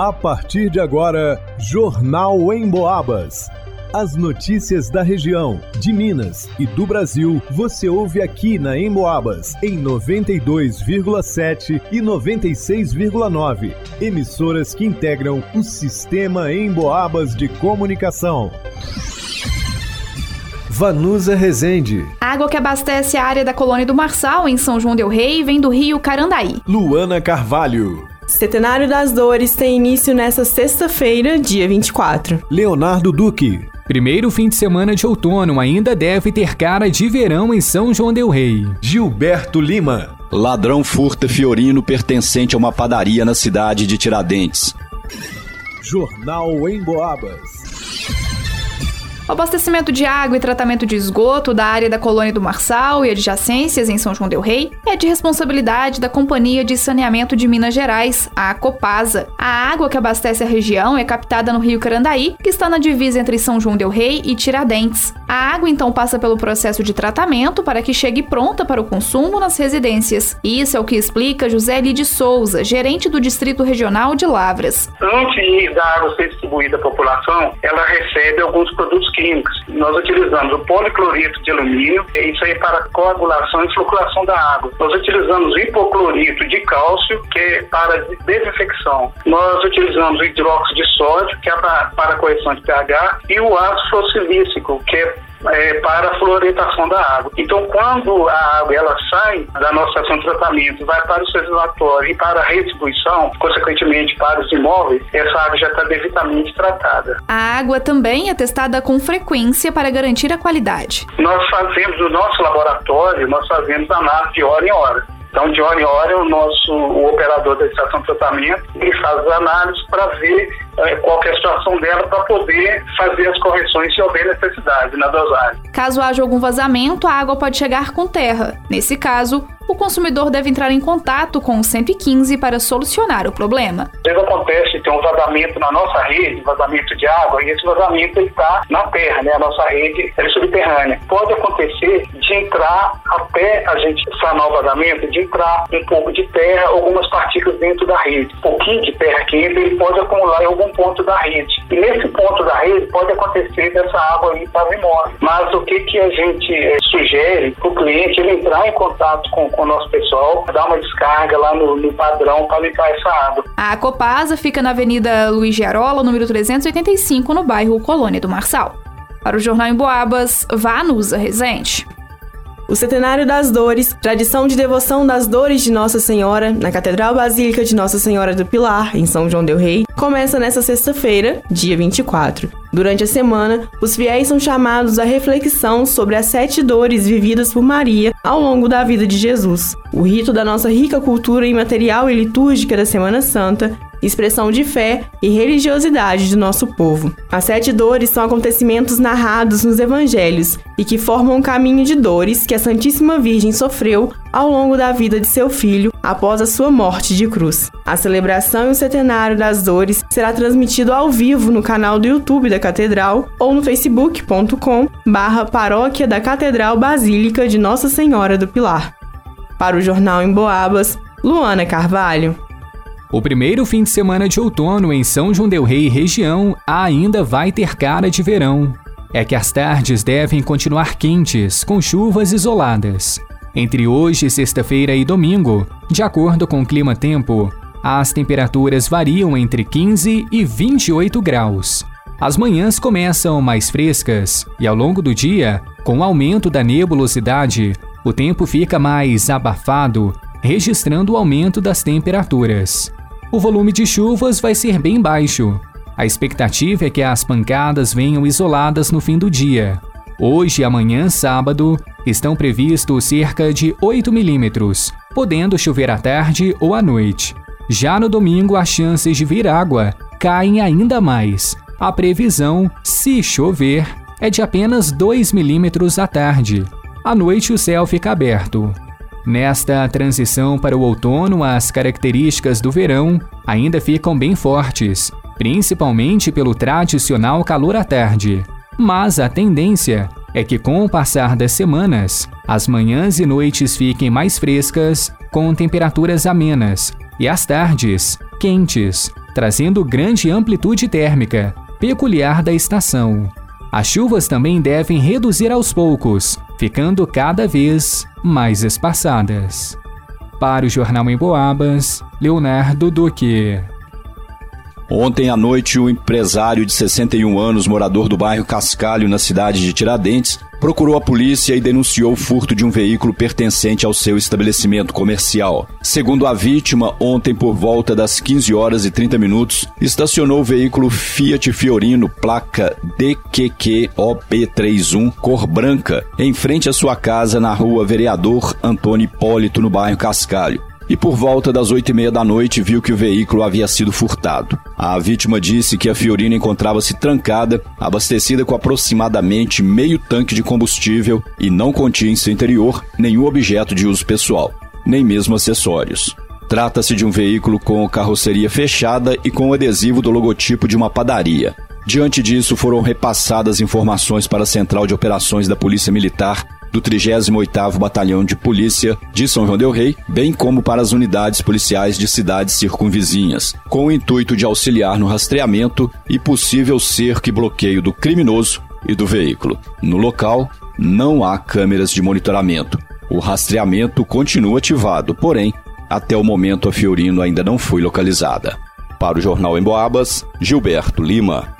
A partir de agora, Jornal em Boabas. As notícias da região, de Minas e do Brasil, você ouve aqui na Emboabas, em 92,7 e 96,9. Emissoras que integram o sistema Emboabas de comunicação. Vanusa Rezende. Água que abastece a área da colônia do Marçal, em São João Del Rei, vem do rio Carandaí. Luana Carvalho. Centenário das Dores tem início nesta sexta-feira, dia 24. Leonardo Duque. Primeiro fim de semana de outono ainda deve ter cara de verão em São João Del Rei. Gilberto Lima. Ladrão furta Fiorino pertencente a uma padaria na cidade de Tiradentes. Jornal em Boabas. O abastecimento de água e tratamento de esgoto da área da colônia do Marçal e adjacências em São João del Rei é de responsabilidade da Companhia de Saneamento de Minas Gerais, a Copasa. A água que abastece a região é captada no rio Carandaí, que está na divisa entre São João del Rei e Tiradentes. A água então passa pelo processo de tratamento para que chegue pronta para o consumo nas residências. Isso é o que explica José Lide Souza, gerente do Distrito Regional de Lavras. Antes da água ser distribuída à população, ela recebe alguns produtos químicos. Nós utilizamos o policlorito de alumínio, isso aí é para coagulação e floculação da água. Nós utilizamos hipoclorito de cálcio, que é para desinfecção. Nós utilizamos o hidróxido de sódio, que é para, para correção de pH, e o ácido fossilícico, que é é, para a fluoridação da água. Então, quando a água ela sai da nossa estação de tratamento, vai para o reservatório e para a redistribuição, consequentemente para os imóveis, essa água já está devidamente tratada. A água também é testada com frequência para garantir a qualidade. Nós fazemos no nosso laboratório, nós fazemos análise de hora em hora. Então, hora em hora, o nosso o operador da estação de tratamento ele faz as análises para ver é, qual é a situação dela para poder fazer as correções se houver necessidade na dosagem. Caso haja algum vazamento, a água pode chegar com terra. Nesse caso, o consumidor deve entrar em contato com o 115 para solucionar o problema. Às vezes acontece ter um vazamento na nossa rede, vazamento de água, e esse vazamento está na terra, né? A nossa rede é subterrânea. Pode acontecer de entrar até a gente sanar o vazamento, de entrar um pouco de terra, algumas partículas dentro da rede. Um pouquinho de terra que entra, ele pode acumular em algum ponto da rede. E nesse ponto da rede pode acontecer dessa água aí estar imóvel. Mas o que, que a gente é, sugere para o cliente ele entrar em contato com com o nosso pessoal, dar uma descarga lá no, no padrão para limpar essa água. A Copasa fica na Avenida Luiz Gerola, número 385, no bairro Colônia do Marçal. Para o Jornal em Boabas, Vanusa Rezende. O Centenário das Dores, tradição de devoção das dores de Nossa Senhora, na Catedral Basílica de Nossa Senhora do Pilar, em São João del Rei, começa nesta sexta-feira, dia 24. Durante a semana, os fiéis são chamados à reflexão sobre as sete dores vividas por Maria ao longo da vida de Jesus. O rito da nossa rica cultura imaterial e litúrgica da Semana Santa expressão de fé e religiosidade do nosso povo. As sete dores são acontecimentos narrados nos evangelhos e que formam um caminho de dores que a Santíssima Virgem sofreu ao longo da vida de seu filho após a sua morte de cruz. A celebração e o centenário das dores será transmitido ao vivo no canal do YouTube da Catedral ou no facebook.com barra Paróquia da Catedral Basílica de Nossa Senhora do Pilar. Para o Jornal em Boabas, Luana Carvalho. O primeiro fim de semana de outono em São João del Rei região ainda vai ter cara de verão. É que as tardes devem continuar quentes, com chuvas isoladas. Entre hoje, sexta-feira e domingo, de acordo com o clima-tempo, as temperaturas variam entre 15 e 28 graus. As manhãs começam mais frescas e ao longo do dia, com o aumento da nebulosidade, o tempo fica mais abafado, registrando o aumento das temperaturas o volume de chuvas vai ser bem baixo. A expectativa é que as pancadas venham isoladas no fim do dia. Hoje e amanhã, sábado, estão previstos cerca de 8 milímetros, podendo chover à tarde ou à noite. Já no domingo, as chances de vir água caem ainda mais. A previsão, se chover, é de apenas 2 milímetros à tarde. À noite, o céu fica aberto. Nesta transição para o outono, as características do verão ainda ficam bem fortes, principalmente pelo tradicional calor à tarde. Mas a tendência é que, com o passar das semanas, as manhãs e noites fiquem mais frescas, com temperaturas amenas, e as tardes quentes, trazendo grande amplitude térmica, peculiar da estação. As chuvas também devem reduzir aos poucos, ficando cada vez mais espaçadas. Para o Jornal em Boabas, Leonardo Duque. Ontem à noite, o empresário de 61 anos, morador do bairro Cascalho, na cidade de Tiradentes, procurou a polícia e denunciou o furto de um veículo pertencente ao seu estabelecimento comercial. Segundo a vítima, ontem por volta das 15 horas e 30 minutos, estacionou o veículo Fiat Fiorino, placa DQQOP31, cor branca, em frente à sua casa na rua Vereador Antônio Hipólito, no bairro Cascalho e por volta das oito e meia da noite viu que o veículo havia sido furtado. A vítima disse que a Fiorina encontrava-se trancada, abastecida com aproximadamente meio tanque de combustível e não continha em seu interior nenhum objeto de uso pessoal, nem mesmo acessórios. Trata-se de um veículo com carroceria fechada e com o adesivo do logotipo de uma padaria. Diante disso, foram repassadas informações para a Central de Operações da Polícia Militar do 38º Batalhão de Polícia de São João del Rei, bem como para as unidades policiais de cidades circunvizinhas, com o intuito de auxiliar no rastreamento e possível cerco e bloqueio do criminoso e do veículo. No local, não há câmeras de monitoramento. O rastreamento continua ativado, porém, até o momento a Fiorino ainda não foi localizada. Para o Jornal em Boabas, Gilberto Lima.